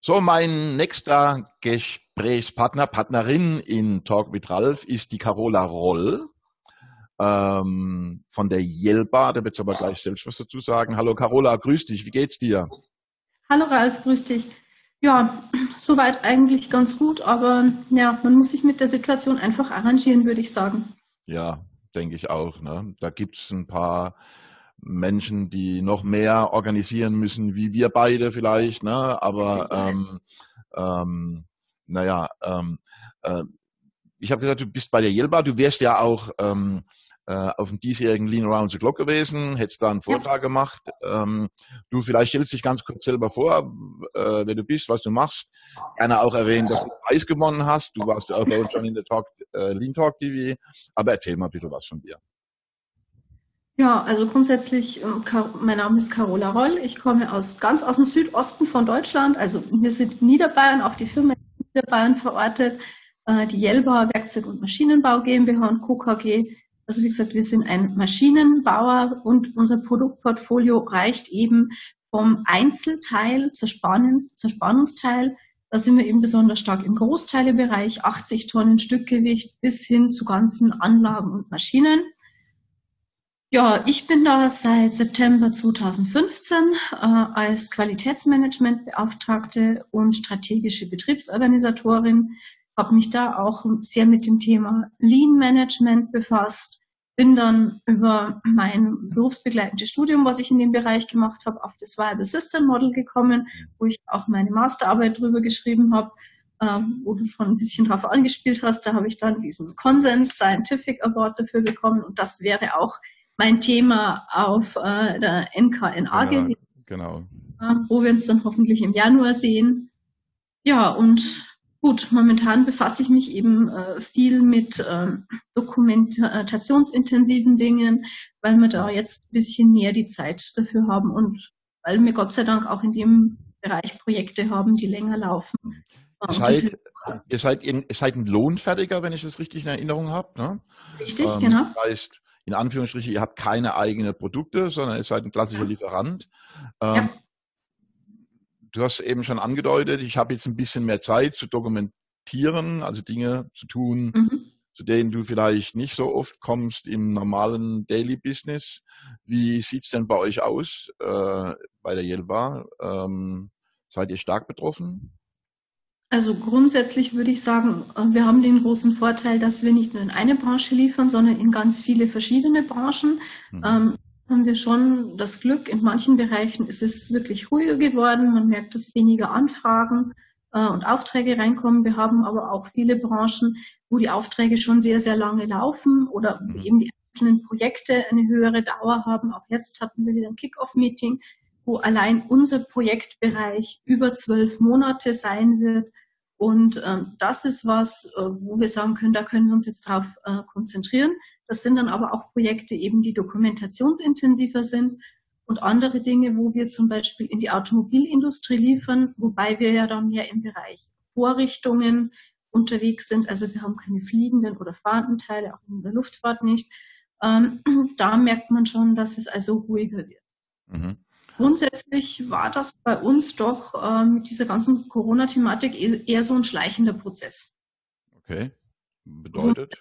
So, mein nächster Gesprächspartner, Partnerin in Talk mit Ralf ist die Carola Roll ähm, von der Jelba. Da wird aber gleich selbst was dazu sagen. Hallo Carola, grüß dich. Wie geht's dir? Hallo Ralf, grüß dich. Ja, soweit eigentlich ganz gut, aber ja, man muss sich mit der Situation einfach arrangieren, würde ich sagen. Ja, denke ich auch. Ne? Da gibt's ein paar Menschen, die noch mehr organisieren müssen, wie wir beide vielleicht, ne? Aber ähm, ähm, naja, ähm, äh, ich habe gesagt, du bist bei der Jelba, du wärst ja auch ähm, äh, auf dem diesjährigen Lean Around the Clock gewesen, hättest da einen Vortrag ja. gemacht. Ähm, du vielleicht stellst dich ganz kurz selber vor, äh, wer du bist, was du machst. Gerne auch erwähnen, dass du Preis gewonnen hast. Du warst auch bei uns schon in der Talk, äh, Lean Talk TV. Aber erzähl mal ein bisschen was von dir. Ja, also grundsätzlich, ähm, mein Name ist Carola Roll. Ich komme aus ganz aus dem Südosten von Deutschland. Also wir sind in Niederbayern, auch die Firma ist Niederbayern verortet. Äh, die Jelba Werkzeug- und Maschinenbau GmbH und Co. Also wie gesagt, wir sind ein Maschinenbauer und unser Produktportfolio reicht eben vom Einzelteil zur, Spannungsteil. Da sind wir eben besonders stark im Großteilebereich, 80 Tonnen Stückgewicht bis hin zu ganzen Anlagen und Maschinen. Ja, ich bin da seit September 2015 äh, als Qualitätsmanagementbeauftragte und strategische Betriebsorganisatorin, habe mich da auch sehr mit dem Thema Lean Management befasst, bin dann über mein berufsbegleitendes Studium, was ich in dem Bereich gemacht habe, auf das Viable System Model gekommen, wo ich auch meine Masterarbeit drüber geschrieben habe, ähm, wo du schon ein bisschen drauf angespielt hast. Da habe ich dann diesen Consens Scientific Award dafür bekommen und das wäre auch mein Thema auf äh, der NKNA genau, gewesen. Genau. Wo wir uns dann hoffentlich im Januar sehen. Ja, und gut, momentan befasse ich mich eben äh, viel mit äh, dokumentationsintensiven Dingen, weil wir da jetzt ein bisschen mehr die Zeit dafür haben und weil wir Gott sei Dank auch in dem Bereich Projekte haben, die länger laufen. Ihr seid, ihr seid, ihr seid ein Lohnfertiger, wenn ich das richtig in Erinnerung habe. Ne? Richtig, ähm, genau. Das heißt, in Anführungsstrichen, ihr habt keine eigenen Produkte, sondern ihr seid ein klassischer Lieferant. Ähm, ja. Du hast eben schon angedeutet, ich habe jetzt ein bisschen mehr Zeit zu dokumentieren, also Dinge zu tun, mhm. zu denen du vielleicht nicht so oft kommst im normalen Daily Business. Wie sieht's denn bei euch aus äh, bei der Jelba? Ähm, seid ihr stark betroffen? Also grundsätzlich würde ich sagen, äh, wir haben den großen Vorteil, dass wir nicht nur in eine Branche liefern, sondern in ganz viele verschiedene Branchen. Mhm. Ähm, haben wir schon das Glück, in manchen Bereichen ist es wirklich ruhiger geworden. Man merkt, dass weniger Anfragen äh, und Aufträge reinkommen. Wir haben aber auch viele Branchen, wo die Aufträge schon sehr, sehr lange laufen oder mhm. eben die einzelnen Projekte eine höhere Dauer haben. Auch jetzt hatten wir wieder ein Kick-Off-Meeting wo allein unser Projektbereich über zwölf Monate sein wird. Und ähm, das ist was, äh, wo wir sagen können, da können wir uns jetzt drauf äh, konzentrieren. Das sind dann aber auch Projekte eben, die dokumentationsintensiver sind und andere Dinge, wo wir zum Beispiel in die Automobilindustrie liefern, wobei wir ja dann mehr im Bereich Vorrichtungen unterwegs sind. Also wir haben keine fliegenden oder fahrenden Teile, auch in der Luftfahrt nicht. Ähm, da merkt man schon, dass es also ruhiger wird. Mhm. Grundsätzlich war das bei uns doch äh, mit dieser ganzen Corona-Thematik e-, eher so ein schleichender Prozess. Okay. Bedeutet?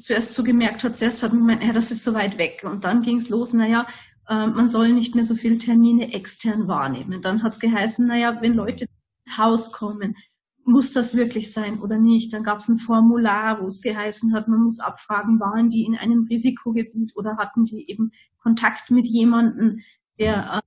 Zuerst so gemerkt hat, zuerst hat man gemeint, ja, das ist so weit weg. Und dann ging es los, naja, äh, man soll nicht mehr so viele Termine extern wahrnehmen. Dann hat es geheißen, naja, wenn Leute ins Haus kommen, muss das wirklich sein oder nicht? Dann gab es ein Formular, wo es geheißen hat, man muss abfragen, waren die in einem Risikogebiet oder hatten die eben Kontakt mit jemandem, der äh,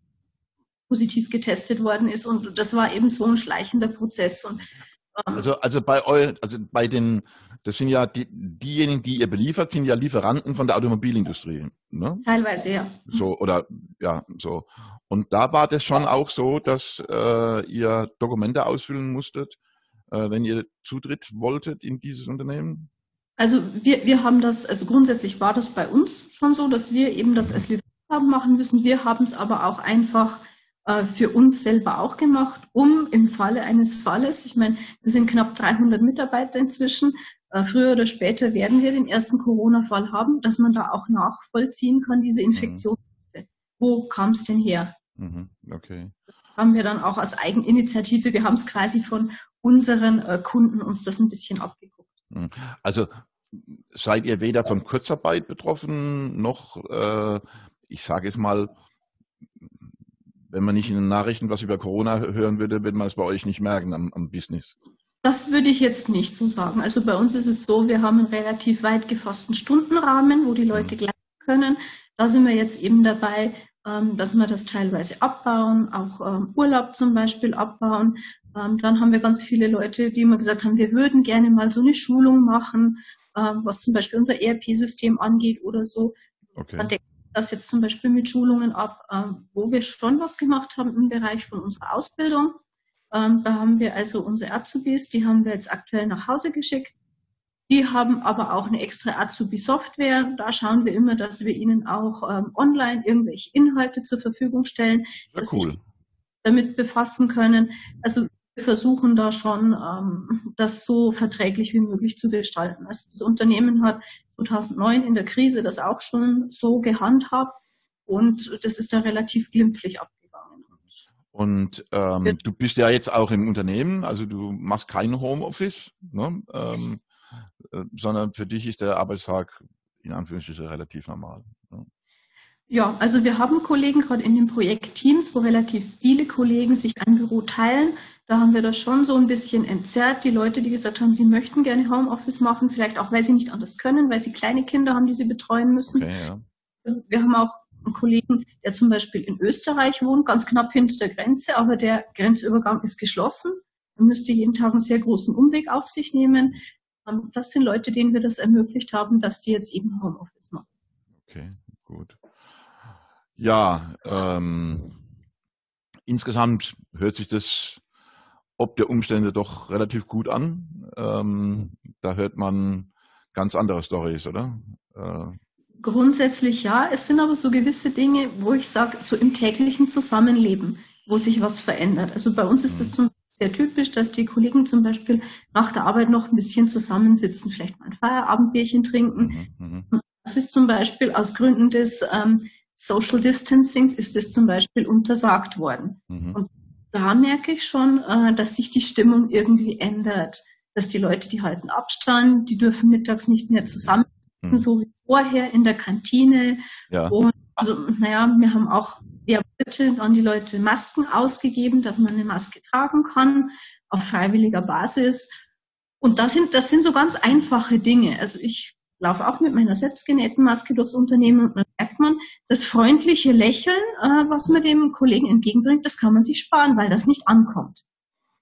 positiv getestet worden ist. Und das war eben so ein schleichender Prozess. Und, ähm, also, also bei euch, also bei den, das sind ja die, diejenigen, die ihr beliefert, sind ja Lieferanten von der Automobilindustrie. Ne? Teilweise, ja. So, oder ja, so. Und da war das schon auch so, dass äh, ihr Dokumente ausfüllen musstet, äh, wenn ihr Zutritt wolltet in dieses Unternehmen? Also wir, wir haben das, also grundsätzlich war das bei uns schon so, dass wir eben das als Lieferant haben machen müssen. Wir haben es aber auch einfach äh, für uns selber auch gemacht, um im Falle eines Falles, ich meine, wir sind knapp 300 Mitarbeiter inzwischen, äh, früher oder später werden wir den ersten Corona-Fall haben, dass man da auch nachvollziehen kann, diese mhm. Infektion. Mhm. Wo kam es denn her? Mhm. Okay. haben wir dann auch als Eigeninitiative, wir haben es quasi von unseren äh, Kunden uns das ein bisschen abgeguckt. Hm. Also seid ihr weder von Kurzarbeit betroffen, noch, äh, ich sage es mal, wenn man nicht in den Nachrichten was über Corona hören würde, wird man es bei euch nicht merken am, am Business. Das würde ich jetzt nicht so sagen. Also bei uns ist es so, wir haben einen relativ weit gefassten Stundenrahmen, wo die Leute mhm. gleich können. Da sind wir jetzt eben dabei, ähm, dass wir das teilweise abbauen, auch ähm, Urlaub zum Beispiel abbauen. Ähm, dann haben wir ganz viele Leute, die immer gesagt haben, wir würden gerne mal so eine Schulung machen, was zum Beispiel unser ERP-System angeht oder so. Okay. Dann das jetzt zum Beispiel mit Schulungen ab, wo wir schon was gemacht haben im Bereich von unserer Ausbildung. Ähm, da haben wir also unsere Azubis, die haben wir jetzt aktuell nach Hause geschickt. Die haben aber auch eine extra Azubi-Software. Da schauen wir immer, dass wir ihnen auch ähm, online irgendwelche Inhalte zur Verfügung stellen, dass cool. sie damit befassen können. Also versuchen da schon, ähm, das so verträglich wie möglich zu gestalten. Also das Unternehmen hat 2009 in der Krise das auch schon so gehandhabt und das ist da relativ glimpflich ab und ähm, du bist ja jetzt auch im Unternehmen, also du machst kein Homeoffice, ne? ähm, äh, sondern für dich ist der Arbeitstag in Anführungsstrichen relativ normal. Ja, also wir haben Kollegen gerade in den Projektteams, wo relativ viele Kollegen sich ein Büro teilen. Da haben wir das schon so ein bisschen entzerrt. Die Leute, die gesagt haben, sie möchten gerne Homeoffice machen, vielleicht auch, weil sie nicht anders können, weil sie kleine Kinder haben, die sie betreuen müssen. Okay, ja. Wir haben auch einen Kollegen, der zum Beispiel in Österreich wohnt, ganz knapp hinter der Grenze, aber der Grenzübergang ist geschlossen. Er müsste jeden Tag einen sehr großen Umweg auf sich nehmen. Ähm, das sind Leute, denen wir das ermöglicht haben, dass die jetzt eben Homeoffice machen. Okay, gut. Ja, ähm, insgesamt hört sich das ob der Umstände doch relativ gut an. Ähm, da hört man ganz andere Stories, oder? Äh, Grundsätzlich ja. Es sind aber so gewisse Dinge, wo ich sage, so im täglichen Zusammenleben, wo sich was verändert. Also bei uns ist das mhm. zum sehr typisch, dass die Kollegen zum Beispiel nach der Arbeit noch ein bisschen zusammensitzen, vielleicht mal ein Feierabendbierchen trinken. Mhm, mhm. das ist zum Beispiel aus Gründen des ähm, Social Distancings ist es zum Beispiel untersagt worden. Mhm. Und da merke ich schon, äh, dass sich die Stimmung irgendwie ändert. Dass die Leute, die halten Abstand, die dürfen mittags nicht mehr zusammen mhm. so wie vorher in der Kantine. Ja. Und also, naja, wir haben auch ja, bitte an die Leute Masken ausgegeben, dass man eine Maske tragen kann auf freiwilliger Basis. Und das sind, das sind so ganz einfache Dinge. Also ich laufe auch mit meiner selbstgenähten Maske durchs Unternehmen und merkt man, das freundliche Lächeln, äh, was man dem Kollegen entgegenbringt, das kann man sich sparen, weil das nicht ankommt.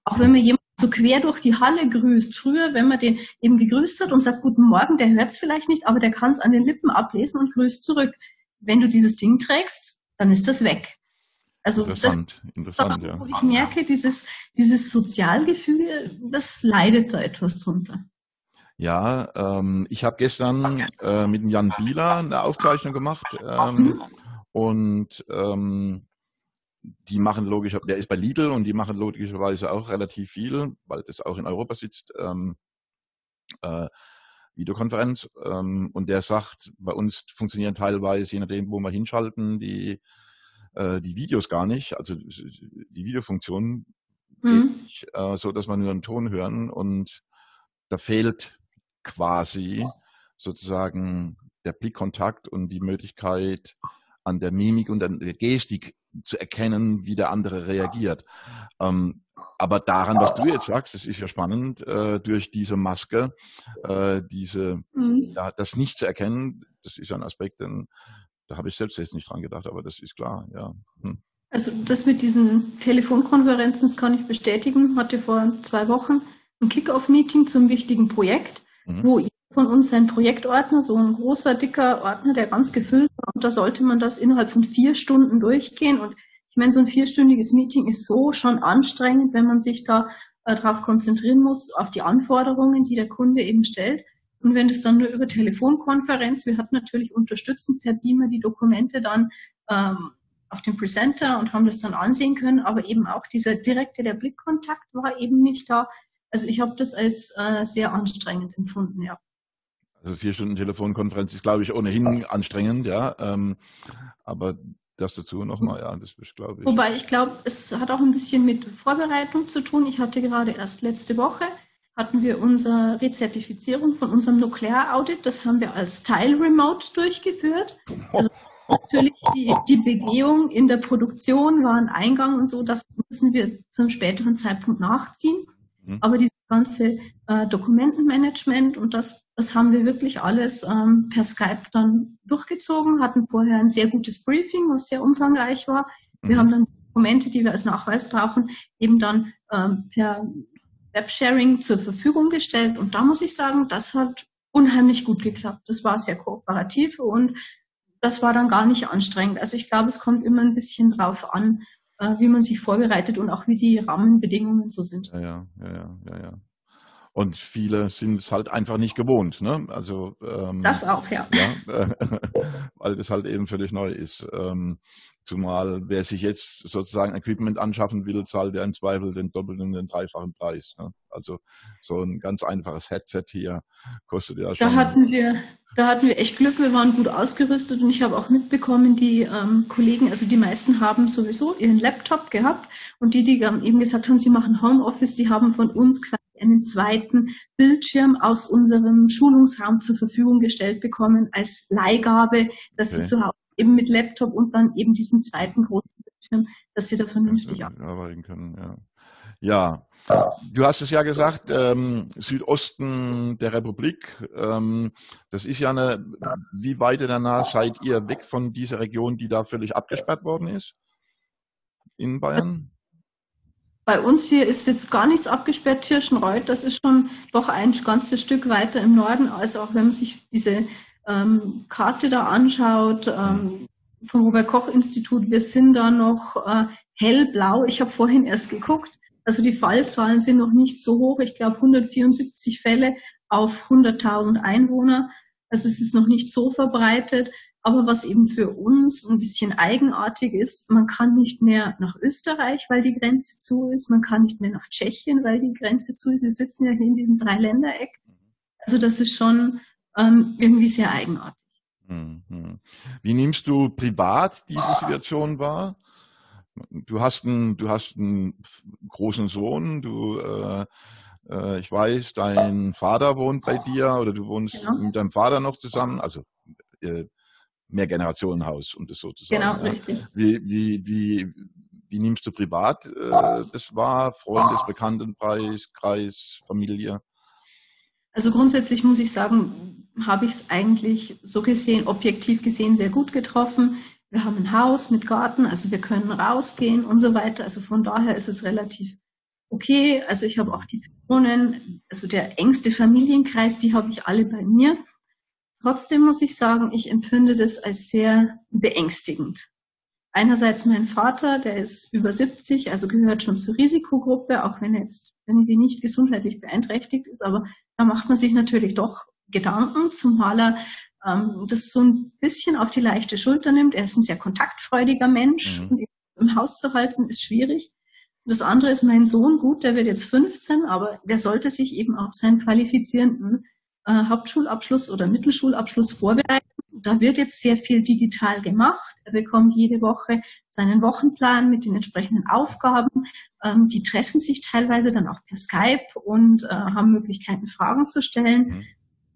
Auch wenn man jemanden so quer durch die Halle grüßt. Früher, wenn man den eben gegrüßt hat und sagt Guten Morgen, der hört es vielleicht nicht, aber der kann es an den Lippen ablesen und grüßt zurück. Wenn du dieses Ding trägst, dann ist das weg. Also interessant, das, interessant, ja. Ich merke, dieses, dieses Sozialgefüge, das leidet da etwas drunter. Ja, ähm, ich habe gestern äh, mit dem Jan Bieler eine Aufzeichnung gemacht ähm, und ähm, die machen logisch, der ist bei Lidl und die machen logischerweise auch relativ viel, weil das auch in Europa sitzt, ähm, äh, Videokonferenz. Ähm, und der sagt, bei uns funktionieren teilweise, je nachdem, wo wir hinschalten, die, äh, die Videos gar nicht, also die Videofunktion, mhm. äh, so dass man nur einen Ton hören und da fehlt quasi sozusagen der Blickkontakt und die Möglichkeit, an der Mimik und an der Gestik zu erkennen, wie der andere reagiert. Ähm, aber daran, was du jetzt sagst, das ist ja spannend, äh, durch diese Maske, äh, diese, mhm. ja, das nicht zu erkennen, das ist ein Aspekt, den, da habe ich selbst jetzt nicht dran gedacht, aber das ist klar, ja. Hm. Also das mit diesen Telefonkonferenzen, das kann ich bestätigen, hatte vor zwei Wochen ein Kick-Off-Meeting zum wichtigen Projekt, mhm. wo von uns ein Projektordner, so ein großer, dicker Ordner, der ganz gefüllt war. Und da sollte man das innerhalb von vier Stunden durchgehen. Und ich meine, so ein vierstündiges Meeting ist so schon anstrengend, wenn man sich da äh, darauf konzentrieren muss, auf die Anforderungen, die der Kunde eben stellt. Und wenn das dann nur über Telefonkonferenz, wir hatten natürlich unterstützend per Beamer die Dokumente dann ähm, auf dem Presenter und haben das dann ansehen können, aber eben auch dieser direkte, der Blickkontakt war eben nicht da. Also ich habe das als äh, sehr anstrengend empfunden, ja. Also vier Stunden Telefonkonferenz ist, glaube ich, ohnehin anstrengend, ja. Ähm, aber Das dazu nochmal, ja, das ist, glaube ich. Wobei ich glaube, es hat auch ein bisschen mit Vorbereitung zu tun. Ich hatte gerade erst letzte Woche hatten wir unsere Rezertifizierung von unserem Nuklear-Audit. Das haben wir als Teil remote durchgeführt. Also natürlich die, die Begehung in der Produktion war ein Eingang und so, das müssen wir zum späteren Zeitpunkt nachziehen. Mhm. Aber dieses ganze äh, Dokumentenmanagement und das, das haben wir wirklich alles ähm, per Skype dann durchgezogen, hatten vorher ein sehr gutes Briefing, was sehr umfangreich war. Wir mhm. haben dann Dokumente, die wir als Nachweis brauchen, eben dann ähm, per Websharing zur Verfügung gestellt. Und da muss ich sagen, das hat unheimlich gut geklappt. Das war sehr kooperativ und das war dann gar nicht anstrengend. Also ich glaube, es kommt immer ein bisschen drauf an, wie man sich vorbereitet und auch wie die Rahmenbedingungen so sind. Ja, ja, ja, ja, ja. Und viele sind es halt einfach nicht gewohnt, ne? Also ähm, das auch, ja. ja weil das halt eben völlig neu ist. Ähm, zumal wer sich jetzt sozusagen Equipment anschaffen will, zahlt ja im Zweifel den doppelten, den dreifachen Preis. Ne? Also so ein ganz einfaches Headset hier kostet ja schon. Da hatten wir da hatten wir echt Glück, wir waren gut ausgerüstet und ich habe auch mitbekommen, die ähm, Kollegen, also die meisten haben sowieso ihren Laptop gehabt und die, die eben gesagt haben, sie machen Homeoffice, die haben von uns quasi einen zweiten Bildschirm aus unserem Schulungsraum zur Verfügung gestellt bekommen als Leihgabe, dass okay. sie zu Hause eben mit Laptop und dann eben diesen zweiten großen Bildschirm, dass sie da vernünftig arbeiten können. Ja. Ja, du hast es ja gesagt, ähm, Südosten der Republik, ähm, das ist ja eine, wie weit danach seid ihr weg von dieser Region, die da völlig abgesperrt worden ist? In Bayern? Bei uns hier ist jetzt gar nichts abgesperrt. Tirschenreuth, das ist schon doch ein ganzes Stück weiter im Norden. Also auch wenn man sich diese ähm, Karte da anschaut, ähm, vom Robert Koch Institut, wir sind da noch äh, hellblau. Ich habe vorhin erst geguckt. Also die Fallzahlen sind noch nicht so hoch. Ich glaube 174 Fälle auf 100.000 Einwohner. Also es ist noch nicht so verbreitet. Aber was eben für uns ein bisschen eigenartig ist, man kann nicht mehr nach Österreich, weil die Grenze zu ist. Man kann nicht mehr nach Tschechien, weil die Grenze zu ist. Wir sitzen ja hier in diesem Dreiländereck. Also das ist schon ähm, irgendwie sehr eigenartig. Mhm. Wie nimmst du privat diese Situation wahr? Du hast einen, du hast einen großen Sohn, du, äh, äh, ich weiß, dein Vater wohnt bei dir oder du wohnst genau. mit deinem Vater noch zusammen, also äh, Mehrgenerationenhaus, um das so zu sagen. Genau, ja. richtig. Wie, wie, wie, wie nimmst du privat äh, das wahr? Freundes, Bekanntenkreis, Kreis, Familie? Also grundsätzlich muss ich sagen, habe ich es eigentlich so gesehen, objektiv gesehen, sehr gut getroffen. Wir haben ein Haus mit Garten, also wir können rausgehen und so weiter. Also von daher ist es relativ okay. Also ich habe auch die Personen, also der engste Familienkreis, die habe ich alle bei mir. Trotzdem muss ich sagen, ich empfinde das als sehr beängstigend. Einerseits mein Vater, der ist über 70, also gehört schon zur Risikogruppe, auch wenn er jetzt irgendwie nicht gesundheitlich beeinträchtigt ist, aber da macht man sich natürlich doch Gedanken, zumal er ähm, das so ein bisschen auf die leichte Schulter nimmt. Er ist ein sehr kontaktfreudiger Mensch mhm. und im Haus zu halten ist schwierig. Das andere ist mein Sohn, gut, der wird jetzt 15, aber der sollte sich eben auf seinen qualifizierenden äh, Hauptschulabschluss oder Mittelschulabschluss vorbereiten. Da wird jetzt sehr viel digital gemacht. Er bekommt jede Woche seinen Wochenplan mit den entsprechenden Aufgaben. Ähm, die treffen sich teilweise dann auch per Skype und äh, haben Möglichkeiten, Fragen zu stellen. Mhm.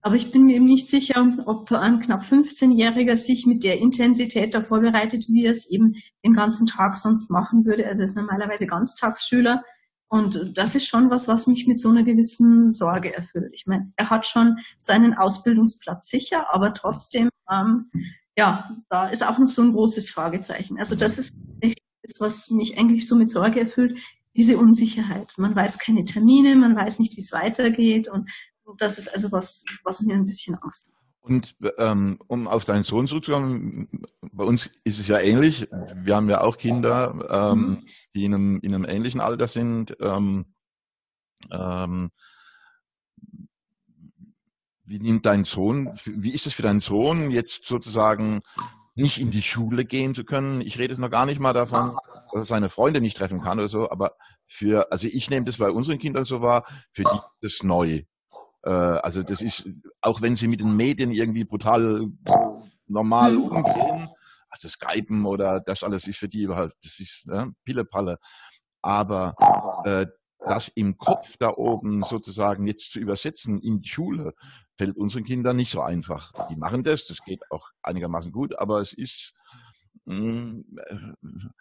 Aber ich bin mir eben nicht sicher, ob ein knapp 15-Jähriger sich mit der Intensität da vorbereitet, wie er es eben den ganzen Tag sonst machen würde. Also er ist normalerweise Ganztagsschüler. Und das ist schon was, was mich mit so einer gewissen Sorge erfüllt. Ich meine, er hat schon seinen Ausbildungsplatz sicher, aber trotzdem, ähm, ja, da ist auch noch so ein großes Fragezeichen. Also das ist das, was mich eigentlich so mit Sorge erfüllt, diese Unsicherheit. Man weiß keine Termine, man weiß nicht, wie es weitergeht und das ist also was, was mir ein bisschen Angst macht. Und ähm, um auf deinen Sohn zurückzukommen, bei uns ist es ja ähnlich. Wir haben ja auch Kinder, ähm, mhm. die in einem, in einem ähnlichen Alter sind. Ähm, ähm, wie nimmt dein Sohn, wie ist es für deinen Sohn, jetzt sozusagen nicht in die Schule gehen zu können? Ich rede jetzt noch gar nicht mal davon, dass er seine Freunde nicht treffen kann oder so, aber für, also ich nehme das bei unseren Kindern so wahr, für die ist das neu. Äh, also das ist, auch wenn sie mit den Medien irgendwie brutal normal umgehen, also Skypen oder das alles ist für die überhaupt, das ist ne, Pillepalle. Aber äh, das im Kopf da oben sozusagen jetzt zu übersetzen in die Schule, fällt unseren Kindern nicht so einfach. Die machen das, das geht auch einigermaßen gut, aber es ist, mh, hm,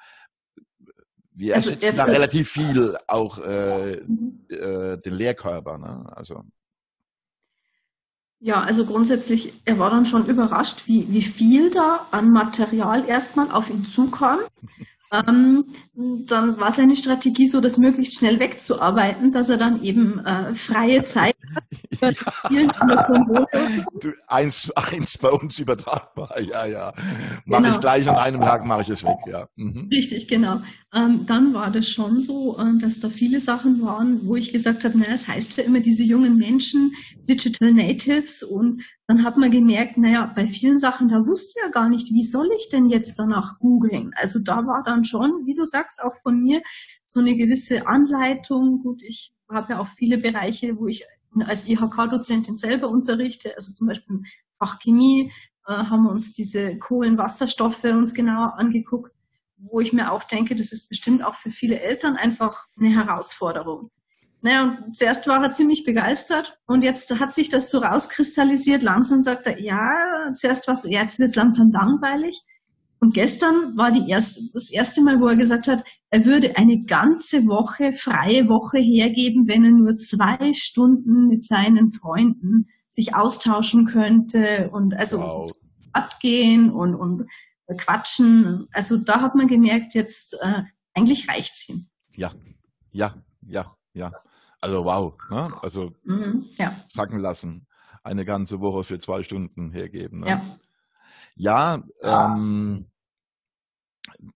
wir also ersetzen da relativ viel auch äh, mhm. äh, den Lehrkörper. Ne? Also ja, also grundsätzlich, er war dann schon überrascht, wie, wie viel da an Material erstmal auf ihn zukam. Ähm, dann war seine Strategie so, das möglichst schnell wegzuarbeiten, dass er dann eben äh, freie Zeit hat ja. Du, eins, eins bei uns übertragbar, ja, ja. Mache genau. ich gleich an einem Tag, mache ich es weg, ja. Mhm. Richtig, genau. Ähm, dann war das schon so, äh, dass da viele Sachen waren, wo ich gesagt habe, naja, es heißt ja immer diese jungen Menschen, Digital Natives und dann hat man gemerkt, naja, bei vielen Sachen, da wusste ja gar nicht, wie soll ich denn jetzt danach googeln? Also da war dann schon, wie du sagst, auch von mir so eine gewisse Anleitung. Gut, ich habe ja auch viele Bereiche, wo ich als IHK-Dozentin selber unterrichte, also zum Beispiel Fach Chemie, äh, haben wir uns diese Kohlenwasserstoffe uns genauer angeguckt, wo ich mir auch denke, das ist bestimmt auch für viele Eltern einfach eine Herausforderung. Naja, und zuerst war er ziemlich begeistert und jetzt hat sich das so rauskristallisiert. Langsam sagt er, ja, zuerst war es so, ja, jetzt wird es langsam langweilig. Und gestern war die erste, das erste Mal, wo er gesagt hat, er würde eine ganze Woche, freie Woche hergeben, wenn er nur zwei Stunden mit seinen Freunden sich austauschen könnte und also wow. abgehen und, und quatschen. Also da hat man gemerkt, jetzt äh, eigentlich reicht's ihm. Ja, ja, ja, ja. Also wow, ne? also mhm, ja. sacken lassen, eine ganze Woche für zwei Stunden hergeben. Ne? Ja, ja ähm,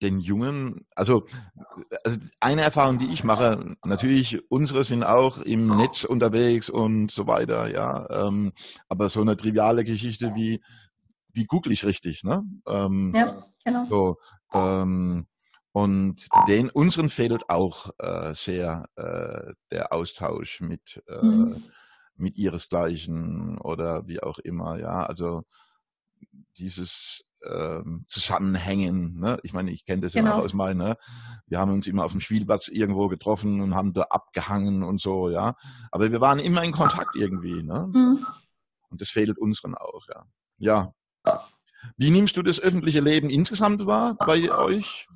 den Jungen, also, also eine Erfahrung, die ich mache, natürlich unsere sind auch im Netz unterwegs und so weiter, ja, ähm, aber so eine triviale Geschichte wie wie google ich richtig, ne? Ähm, ja, genau. So, ähm, und den unseren fehlt auch äh, sehr äh, der Austausch mit äh, mhm. mit ihresgleichen oder wie auch immer. Ja, also dieses ähm, Zusammenhängen. Ne? Ich meine, ich kenne das genau. ja auch aus meiner. Ne? Wir haben uns immer auf dem Spielplatz irgendwo getroffen und haben da abgehangen und so. Ja, aber wir waren immer in Kontakt irgendwie. Ne? Mhm. Und das fehlt unseren auch. Ja. Ja. Wie nimmst du das öffentliche Leben insgesamt wahr bei euch?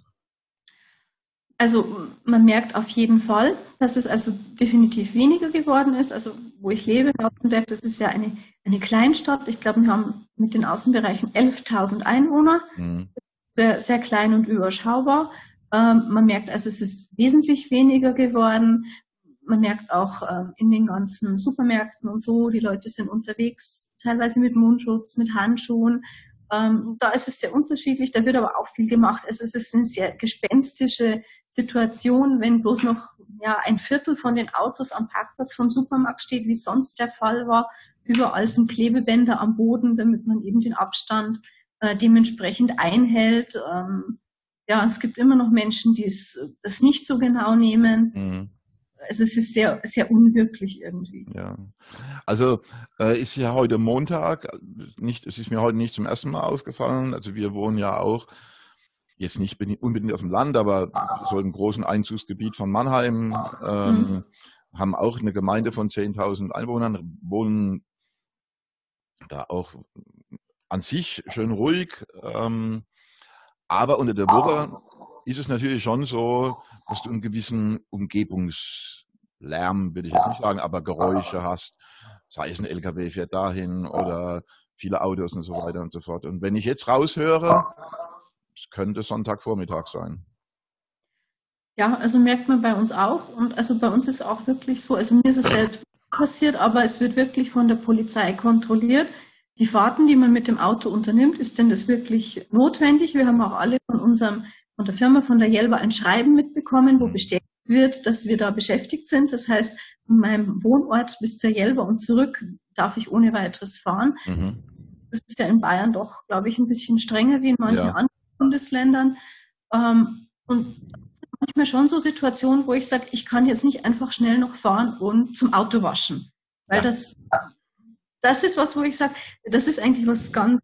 Also man merkt auf jeden Fall, dass es also definitiv weniger geworden ist. Also wo ich lebe, Lautenberg, das ist ja eine, eine Kleinstadt. Ich glaube, wir haben mit den Außenbereichen 11.000 Einwohner. Mhm. Sehr, sehr klein und überschaubar. Ähm, man merkt also, es ist wesentlich weniger geworden. Man merkt auch ähm, in den ganzen Supermärkten und so, die Leute sind unterwegs, teilweise mit Mundschutz, mit Handschuhen. Ähm, da ist es sehr unterschiedlich, da wird aber auch viel gemacht. Also es ist eine sehr gespenstische Situation, wenn bloß noch ja, ein Viertel von den Autos am Parkplatz vom Supermarkt steht, wie sonst der Fall war. Überall sind Klebebänder am Boden, damit man eben den Abstand äh, dementsprechend einhält. Ähm, ja, es gibt immer noch Menschen, die es das nicht so genau nehmen. Mhm also es ist sehr, sehr unwirklich irgendwie. Ja. Also äh, ist ja heute Montag, nicht, es ist mir heute nicht zum ersten Mal aufgefallen. Also wir wohnen ja auch jetzt nicht unbedingt auf dem Land, aber so im großen Einzugsgebiet von Mannheim, ähm, mhm. haben auch eine Gemeinde von 10.000 Einwohnern, wohnen da auch an sich schön ruhig. Ähm, aber unter der Woche ist es natürlich schon so, dass du einen gewissen Umgebungslärm, würde ich jetzt nicht sagen, aber Geräusche hast. Sei es ein LKW fährt dahin oder viele Autos und so weiter und so fort. Und wenn ich jetzt raushöre, es könnte Sonntagvormittag sein. Ja, also merkt man bei uns auch. Und also bei uns ist auch wirklich so, also mir ist es selbst passiert, aber es wird wirklich von der Polizei kontrolliert. Die Fahrten, die man mit dem Auto unternimmt, ist denn das wirklich notwendig? Wir haben auch alle von unserem von der Firma, von der Jelba ein Schreiben mitbekommen, wo bestätigt wird, dass wir da beschäftigt sind. Das heißt, von meinem Wohnort bis zur Jelba und zurück darf ich ohne weiteres fahren. Mhm. Das ist ja in Bayern doch, glaube ich, ein bisschen strenger wie in manchen ja. anderen Bundesländern. Ähm, und manchmal schon so Situationen, wo ich sage, ich kann jetzt nicht einfach schnell noch fahren und zum Auto waschen. Weil ja. das, das ist was, wo ich sage, das ist eigentlich was ganz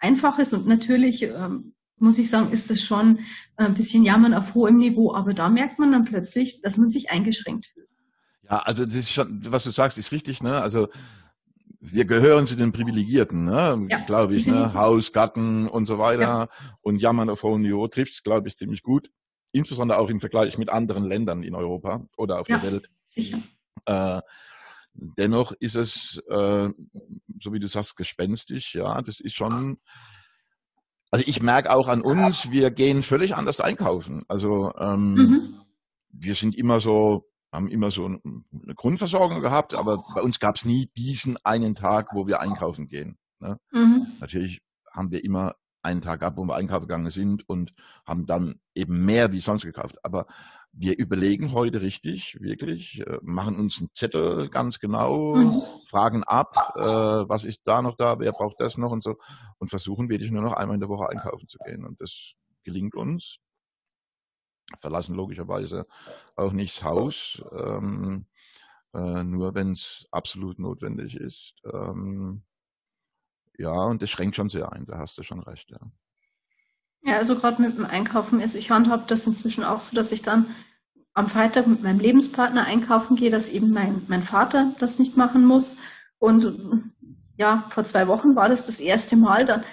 Einfaches und natürlich ähm, muss ich sagen, ist das schon ein bisschen Jammern auf hohem Niveau. Aber da merkt man dann plötzlich, dass man sich eingeschränkt fühlt. Ja, also das ist schon, was du sagst, ist richtig, ne? Also wir gehören zu den Privilegierten, ne? Ja, glaube ich, ne? Haus, Garten und so weiter. Ja. Und Jammern auf hohem Niveau trifft es, glaube ich, ziemlich gut. Insbesondere auch im Vergleich mit anderen Ländern in Europa oder auf ja, der Welt. Sicher. Äh, dennoch ist es, äh, so wie du sagst, gespenstisch, ja. Das ist schon, also ich merke auch an uns, wir gehen völlig anders einkaufen. Also ähm, mhm. wir sind immer so haben immer so eine Grundversorgung gehabt, aber bei uns gab es nie diesen einen Tag, wo wir einkaufen gehen. Ne? Mhm. Natürlich haben wir immer einen Tag ab, wo wir einkaufen gegangen sind und haben dann eben mehr wie sonst gekauft. Aber wir überlegen heute richtig, wirklich, äh, machen uns einen Zettel ganz genau, mhm. fragen ab, äh, was ist da noch da, wer braucht das noch und so und versuchen wirklich nur noch einmal in der Woche einkaufen zu gehen. Und das gelingt uns verlassen logischerweise auch nicht das Haus, ähm, äh, nur wenn es absolut notwendig ist. Ähm, ja, und das schränkt schon sehr ein, da hast du schon recht, ja. Ja, also gerade mit dem Einkaufen ist, ich handhabe das inzwischen auch so, dass ich dann am Freitag mit meinem Lebenspartner einkaufen gehe, dass eben mein, mein Vater das nicht machen muss. Und ja, vor zwei Wochen war das das erste Mal, dann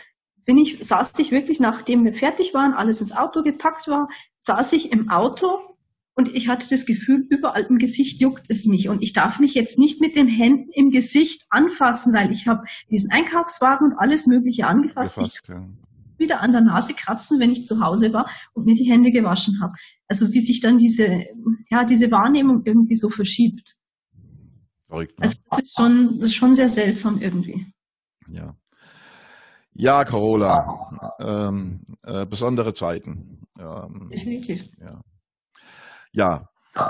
bin ich, saß ich wirklich, nachdem wir fertig waren, alles ins Auto gepackt war, saß ich im Auto und ich hatte das Gefühl, überall im Gesicht juckt es mich. Und ich darf mich jetzt nicht mit den Händen im Gesicht anfassen, weil ich habe diesen Einkaufswagen und alles Mögliche angefasst. Gefasst, ja. Wieder an der Nase kratzen, wenn ich zu Hause war und mir die Hände gewaschen habe. Also wie sich dann diese, ja, diese Wahrnehmung irgendwie so verschiebt. Verrückt, ne? Also das ist schon, das ist schon sehr seltsam irgendwie. Ja. Ja, Carola, ähm, äh, besondere Zeiten. Ähm, Definitiv. Ja. Ja,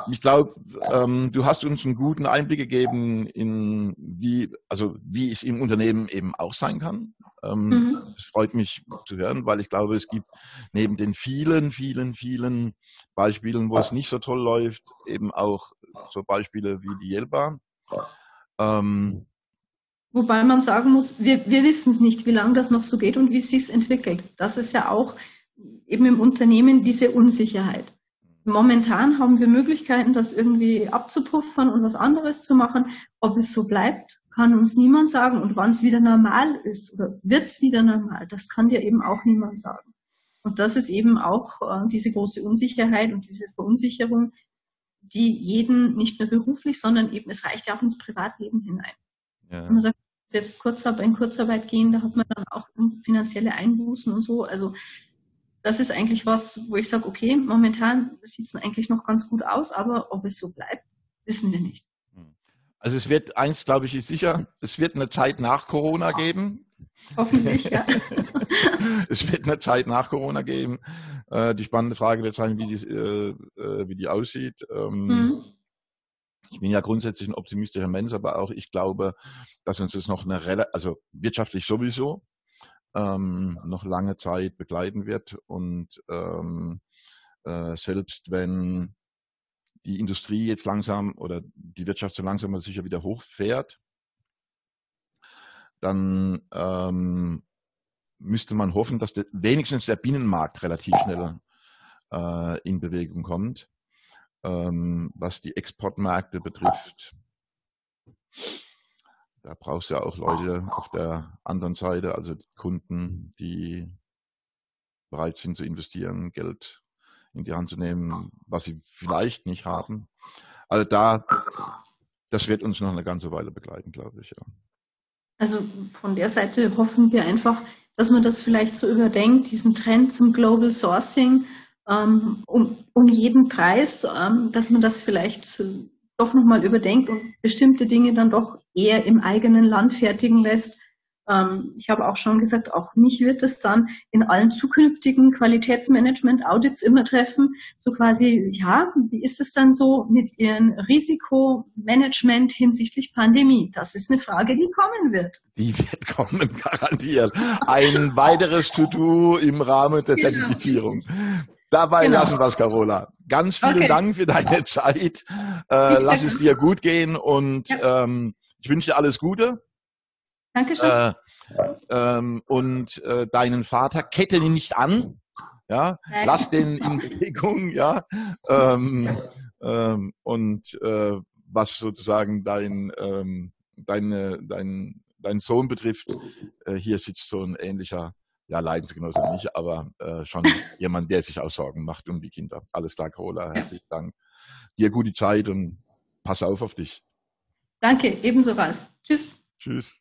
ich glaube, ähm, du hast uns einen guten Einblick gegeben in wie, also wie es im Unternehmen eben auch sein kann. Ähm, mhm. Es freut mich zu hören, weil ich glaube, es gibt neben den vielen, vielen, vielen Beispielen, wo es nicht so toll läuft, eben auch so Beispiele wie die Jelba. Ähm, Wobei man sagen muss, wir, wir wissen es nicht, wie lange das noch so geht und wie es sich entwickelt. Das ist ja auch eben im Unternehmen diese Unsicherheit. Momentan haben wir Möglichkeiten, das irgendwie abzupuffern und was anderes zu machen. Ob es so bleibt, kann uns niemand sagen. Und wann es wieder normal ist oder wird es wieder normal, das kann dir eben auch niemand sagen. Und das ist eben auch äh, diese große Unsicherheit und diese Verunsicherung, die jeden nicht nur beruflich, sondern eben, es reicht ja auch ins Privatleben hinein. Ja. Wenn man sagt, jetzt Kurzarbeit, in Kurzarbeit gehen, da hat man dann auch finanzielle Einbußen und so. Also das ist eigentlich was, wo ich sage, okay, momentan sieht es eigentlich noch ganz gut aus, aber ob es so bleibt, wissen wir nicht. Hm. Also es wird eins, glaube ich, ist sicher, es wird eine Zeit nach Corona geben. Hoffentlich, ja. es wird eine Zeit nach Corona geben. Äh, die spannende Frage wird sein, wie die, äh, äh, wie die aussieht. Ähm, mhm ich bin ja grundsätzlich ein optimistischer Mensch, aber auch ich glaube, dass uns das noch eine, also wirtschaftlich sowieso, ähm, noch lange Zeit begleiten wird und ähm, äh, selbst wenn die Industrie jetzt langsam oder die Wirtschaft so langsam aber sicher wieder hochfährt, dann ähm, müsste man hoffen, dass der, wenigstens der Binnenmarkt relativ schnell äh, in Bewegung kommt ähm, was die Exportmärkte betrifft. Da brauchst du ja auch Leute auf der anderen Seite, also Kunden, die bereit sind zu investieren, Geld in die Hand zu nehmen, was sie vielleicht nicht haben. Also da, das wird uns noch eine ganze Weile begleiten, glaube ich. Ja. Also von der Seite hoffen wir einfach, dass man das vielleicht so überdenkt, diesen Trend zum Global Sourcing, ähm, um, um jeden Preis, ähm, dass man das vielleicht äh, doch nochmal überdenkt und bestimmte Dinge dann doch eher im eigenen Land fertigen lässt. Ähm, ich habe auch schon gesagt, auch mich wird es dann in allen zukünftigen Qualitätsmanagement-Audits immer treffen. So quasi, ja, wie ist es dann so mit Ihrem Risikomanagement hinsichtlich Pandemie? Das ist eine Frage, die kommen wird. Die wird kommen, garantiert. Ein weiteres To-Do im Rahmen der genau. Zertifizierung. Dabei genau. lassen wir es, Carola. Ganz vielen okay. Dank für deine Zeit. Äh, lass es dir gut gehen und ja. ähm, ich wünsche dir alles Gute. Dankeschön. Äh, ähm, und äh, deinen Vater kette ihn nicht an. ja, lass den in Bewegung, ja, ähm, ähm, und äh, was sozusagen dein, ähm, deine, dein, dein Sohn betrifft, äh, hier sitzt so ein ähnlicher, ja, Leidensgenosse nicht, aber äh, schon jemand, der sich auch Sorgen macht um die Kinder. Alles klar, Carola, herzlichen Dank. Dir gute Zeit und pass auf auf dich. Danke, ebenso Ralf. Tschüss. Tschüss.